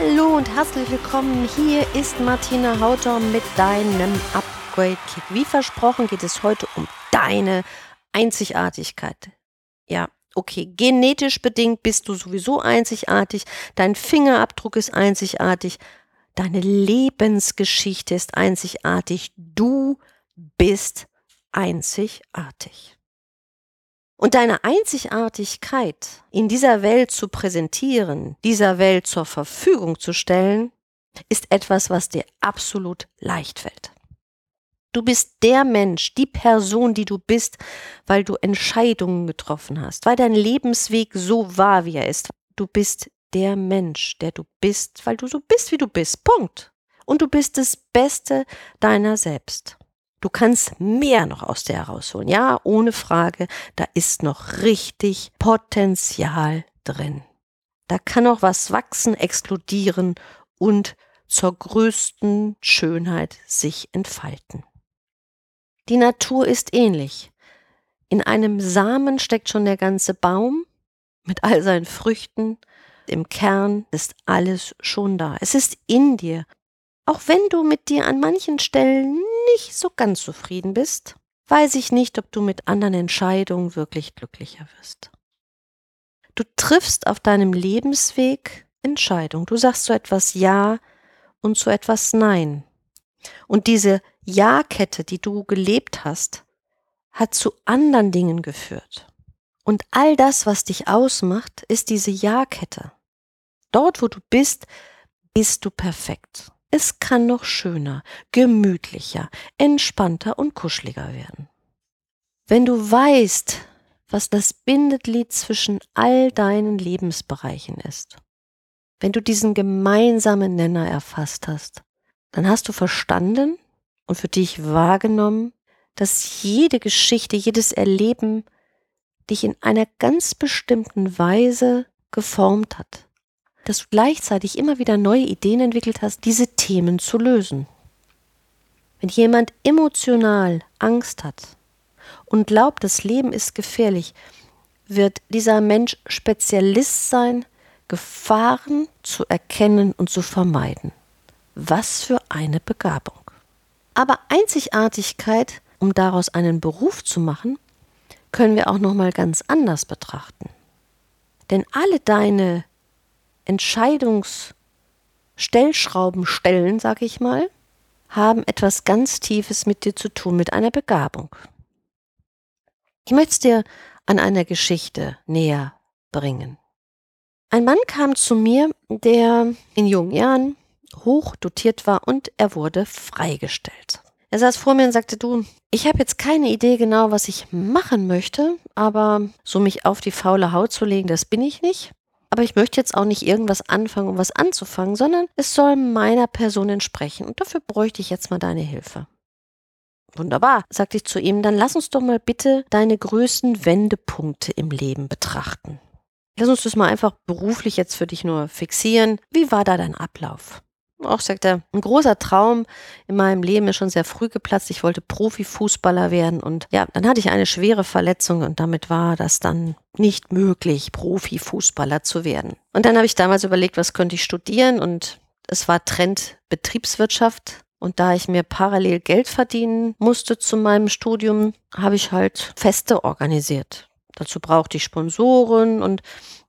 Hallo und herzlich willkommen. Hier ist Martina Hautau mit deinem Upgrade-Kick. Wie versprochen geht es heute um deine Einzigartigkeit. Ja, okay, genetisch bedingt bist du sowieso einzigartig, dein Fingerabdruck ist einzigartig, deine Lebensgeschichte ist einzigartig, du bist einzigartig. Und deine Einzigartigkeit in dieser Welt zu präsentieren, dieser Welt zur Verfügung zu stellen, ist etwas, was dir absolut leicht fällt. Du bist der Mensch, die Person, die du bist, weil du Entscheidungen getroffen hast, weil dein Lebensweg so war, wie er ist. Du bist der Mensch, der du bist, weil du so bist, wie du bist. Punkt. Und du bist das Beste deiner selbst. Du kannst mehr noch aus der herausholen. Ja, ohne Frage, da ist noch richtig Potenzial drin. Da kann auch was wachsen, explodieren und zur größten Schönheit sich entfalten. Die Natur ist ähnlich. In einem Samen steckt schon der ganze Baum mit all seinen Früchten. Im Kern ist alles schon da. Es ist in dir. Auch wenn du mit dir an manchen Stellen nicht so ganz zufrieden bist, weiß ich nicht, ob du mit anderen Entscheidungen wirklich glücklicher wirst. Du triffst auf deinem Lebensweg Entscheidungen. Du sagst zu etwas Ja und zu etwas Nein. Und diese Ja-Kette, die du gelebt hast, hat zu anderen Dingen geführt. Und all das, was dich ausmacht, ist diese Ja-Kette. Dort, wo du bist, bist du perfekt. Es kann noch schöner, gemütlicher, entspannter und kuscheliger werden. Wenn du weißt, was das Bindeglied zwischen all deinen Lebensbereichen ist, wenn du diesen gemeinsamen Nenner erfasst hast, dann hast du verstanden und für dich wahrgenommen, dass jede Geschichte, jedes Erleben dich in einer ganz bestimmten Weise geformt hat dass du gleichzeitig immer wieder neue Ideen entwickelt hast, diese Themen zu lösen. Wenn jemand emotional Angst hat und glaubt, das Leben ist gefährlich, wird dieser Mensch Spezialist sein, Gefahren zu erkennen und zu vermeiden. Was für eine Begabung. Aber Einzigartigkeit, um daraus einen Beruf zu machen, können wir auch noch mal ganz anders betrachten. Denn alle deine Entscheidungsstellschrauben stellen, sage ich mal, haben etwas ganz Tiefes mit dir zu tun, mit einer Begabung. Ich möchte es dir an einer Geschichte näher bringen. Ein Mann kam zu mir, der in jungen Jahren hoch dotiert war und er wurde freigestellt. Er saß vor mir und sagte, du, ich habe jetzt keine Idee genau, was ich machen möchte, aber so mich auf die faule Haut zu legen, das bin ich nicht. Aber ich möchte jetzt auch nicht irgendwas anfangen, um was anzufangen, sondern es soll meiner Person entsprechen. Und dafür bräuchte ich jetzt mal deine Hilfe. Wunderbar, sagte ich zu ihm, dann lass uns doch mal bitte deine größten Wendepunkte im Leben betrachten. Lass uns das mal einfach beruflich jetzt für dich nur fixieren. Wie war da dein Ablauf? Auch sagt er, ein großer Traum in meinem Leben ist schon sehr früh geplatzt. Ich wollte Profifußballer werden und ja, dann hatte ich eine schwere Verletzung und damit war das dann nicht möglich, Profifußballer zu werden. Und dann habe ich damals überlegt, was könnte ich studieren und es war Trend Betriebswirtschaft. Und da ich mir parallel Geld verdienen musste zu meinem Studium, habe ich halt Feste organisiert. Dazu brauchte ich Sponsoren und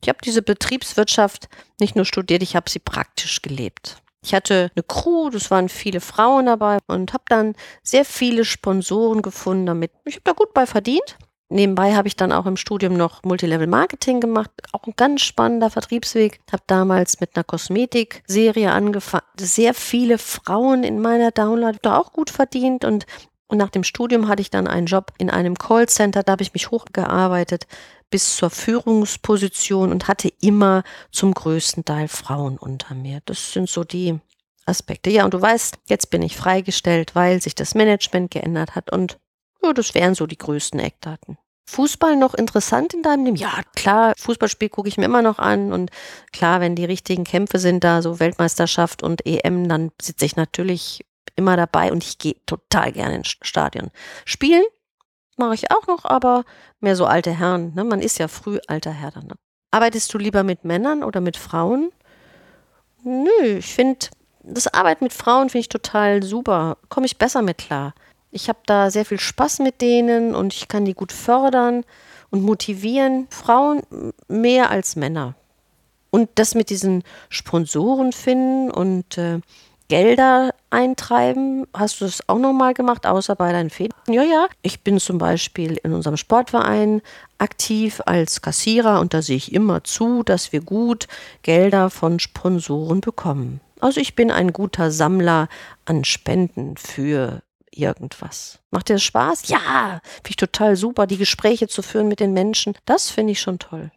ich habe diese Betriebswirtschaft nicht nur studiert, ich habe sie praktisch gelebt. Ich hatte eine Crew, das waren viele Frauen dabei und habe dann sehr viele Sponsoren gefunden damit. Ich habe da gut bei verdient. Nebenbei habe ich dann auch im Studium noch Multilevel Marketing gemacht, auch ein ganz spannender Vertriebsweg. Habe damals mit einer Kosmetikserie angefangen. Sehr viele Frauen in meiner Download da auch gut verdient und und nach dem Studium hatte ich dann einen Job in einem Callcenter, da habe ich mich hochgearbeitet bis zur Führungsposition und hatte immer zum größten Teil Frauen unter mir. Das sind so die Aspekte. Ja, und du weißt, jetzt bin ich freigestellt, weil sich das Management geändert hat und ja, das wären so die größten Eckdaten. Fußball noch interessant in deinem Leben? Ja, klar, Fußballspiel gucke ich mir immer noch an und klar, wenn die richtigen Kämpfe sind da, so Weltmeisterschaft und EM, dann sitze ich natürlich immer dabei und ich gehe total gerne ins Stadion. Spielen mache ich auch noch, aber mehr so alte Herren. Ne? Man ist ja früh alter Herr dann. Ne? Arbeitest du lieber mit Männern oder mit Frauen? Nö, ich finde, das Arbeiten mit Frauen finde ich total super. Komme ich besser mit klar. Ich habe da sehr viel Spaß mit denen und ich kann die gut fördern und motivieren. Frauen mehr als Männer. Und das mit diesen Sponsoren finden und äh, Gelder eintreiben, hast du das auch nochmal gemacht, außer bei deinen Federn? Ja, ja. Ich bin zum Beispiel in unserem Sportverein aktiv als Kassierer und da sehe ich immer zu, dass wir gut Gelder von Sponsoren bekommen. Also ich bin ein guter Sammler an Spenden für irgendwas. Macht dir das Spaß? Ja, finde ich total super, die Gespräche zu führen mit den Menschen. Das finde ich schon toll.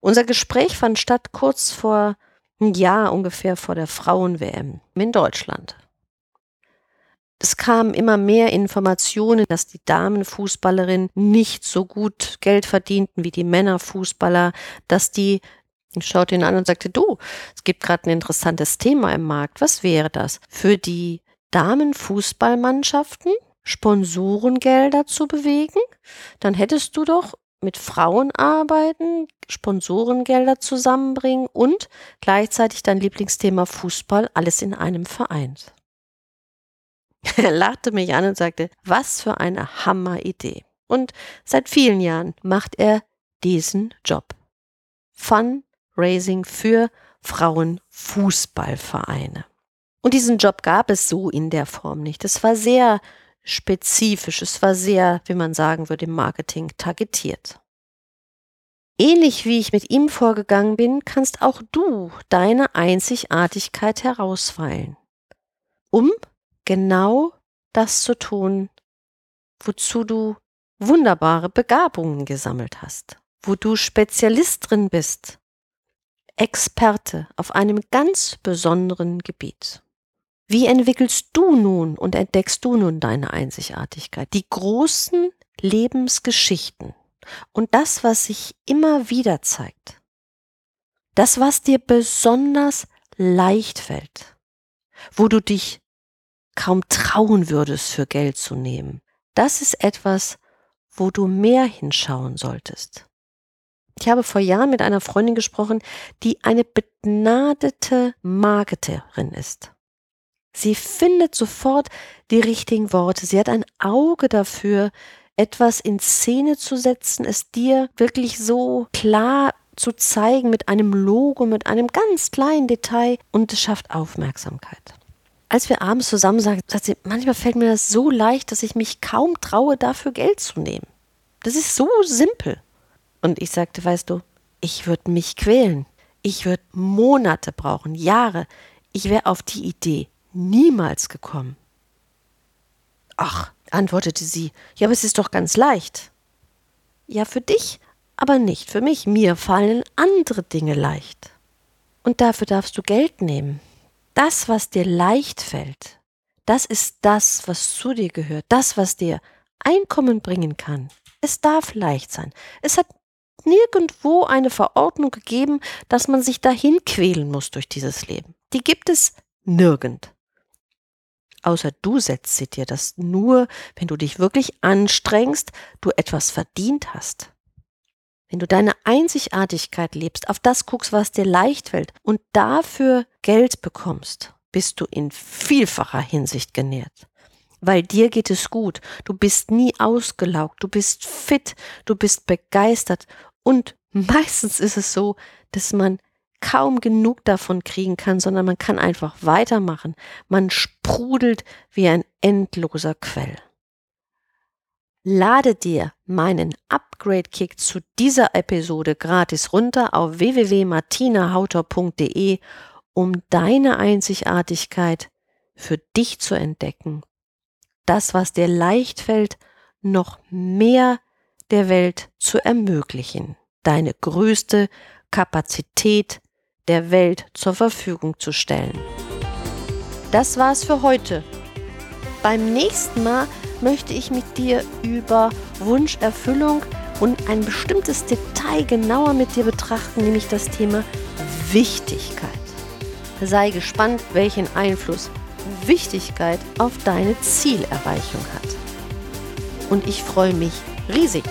Unser Gespräch fand statt kurz vor ein Jahr ungefähr vor der Frauen-WM in Deutschland. Es kamen immer mehr Informationen, dass die Damenfußballerinnen nicht so gut Geld verdienten wie die Männerfußballer, dass die ich schaute ihn an und sagte, du, es gibt gerade ein interessantes Thema im Markt. Was wäre das? Für die Damenfußballmannschaften Sponsorengelder zu bewegen? Dann hättest du doch mit Frauen arbeiten, Sponsorengelder zusammenbringen und gleichzeitig dein Lieblingsthema Fußball alles in einem vereint. Er lachte mich an und sagte, was für eine Hammeridee. Und seit vielen Jahren macht er diesen Job. Fundraising für Frauenfußballvereine. Und diesen Job gab es so in der Form nicht. Es war sehr spezifisch. Es war sehr, wie man sagen würde, im Marketing targetiert. Ähnlich wie ich mit ihm vorgegangen bin, kannst auch du deine Einzigartigkeit herausfeilen, um genau das zu tun, wozu du wunderbare Begabungen gesammelt hast, wo du Spezialist drin bist, Experte auf einem ganz besonderen Gebiet. Wie entwickelst du nun und entdeckst du nun deine Einzigartigkeit? Die großen Lebensgeschichten und das, was sich immer wieder zeigt. Das, was dir besonders leicht fällt, wo du dich kaum trauen würdest, für Geld zu nehmen. Das ist etwas, wo du mehr hinschauen solltest. Ich habe vor Jahren mit einer Freundin gesprochen, die eine begnadete Marketerin ist. Sie findet sofort die richtigen Worte. Sie hat ein Auge dafür, etwas in Szene zu setzen, es dir wirklich so klar zu zeigen mit einem Logo, mit einem ganz kleinen Detail und es schafft Aufmerksamkeit. Als wir abends zusammen sagen, sagt sie, manchmal fällt mir das so leicht, dass ich mich kaum traue, dafür Geld zu nehmen. Das ist so simpel. Und ich sagte, weißt du, ich würde mich quälen. Ich würde Monate brauchen, Jahre. Ich wäre auf die Idee niemals gekommen. Ach, antwortete sie, ja, aber es ist doch ganz leicht. Ja, für dich, aber nicht für mich. Mir fallen andere Dinge leicht. Und dafür darfst du Geld nehmen. Das, was dir leicht fällt, das ist das, was zu dir gehört, das, was dir Einkommen bringen kann. Es darf leicht sein. Es hat nirgendwo eine Verordnung gegeben, dass man sich dahin quälen muss durch dieses Leben. Die gibt es nirgend außer du setzt sie dir, dass nur, wenn du dich wirklich anstrengst, du etwas verdient hast. Wenn du deine Einzigartigkeit lebst, auf das guckst, was dir leicht fällt und dafür Geld bekommst, bist du in vielfacher Hinsicht genährt. Weil dir geht es gut, du bist nie ausgelaugt, du bist fit, du bist begeistert und meistens ist es so, dass man kaum genug davon kriegen kann, sondern man kann einfach weitermachen. Man sprudelt wie ein endloser Quell. Lade dir meinen Upgrade-Kick zu dieser Episode gratis runter auf www.martinahauter.de, um deine Einzigartigkeit für dich zu entdecken. Das, was dir leicht fällt, noch mehr der Welt zu ermöglichen. Deine größte Kapazität der Welt zur Verfügung zu stellen. das war's für heute. Beim nächsten Mal möchte ich mit dir über Wunscherfüllung und ein bestimmtes Detail genauer mit dir betrachten, nämlich das Thema Wichtigkeit. Sei gespannt, welchen Einfluss Wichtigkeit auf deine Zielerreichung hat. Und ich freue mich riesig,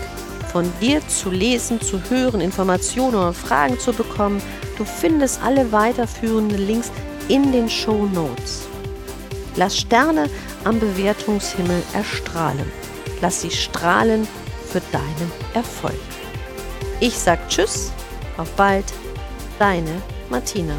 von dir zu lesen, zu hören, Informationen oder Fragen zu bekommen. Du findest alle weiterführenden Links in den Show Notes. Lass Sterne am Bewertungshimmel erstrahlen. Lass sie strahlen für deinen Erfolg. Ich sag Tschüss, auf bald, deine Martina.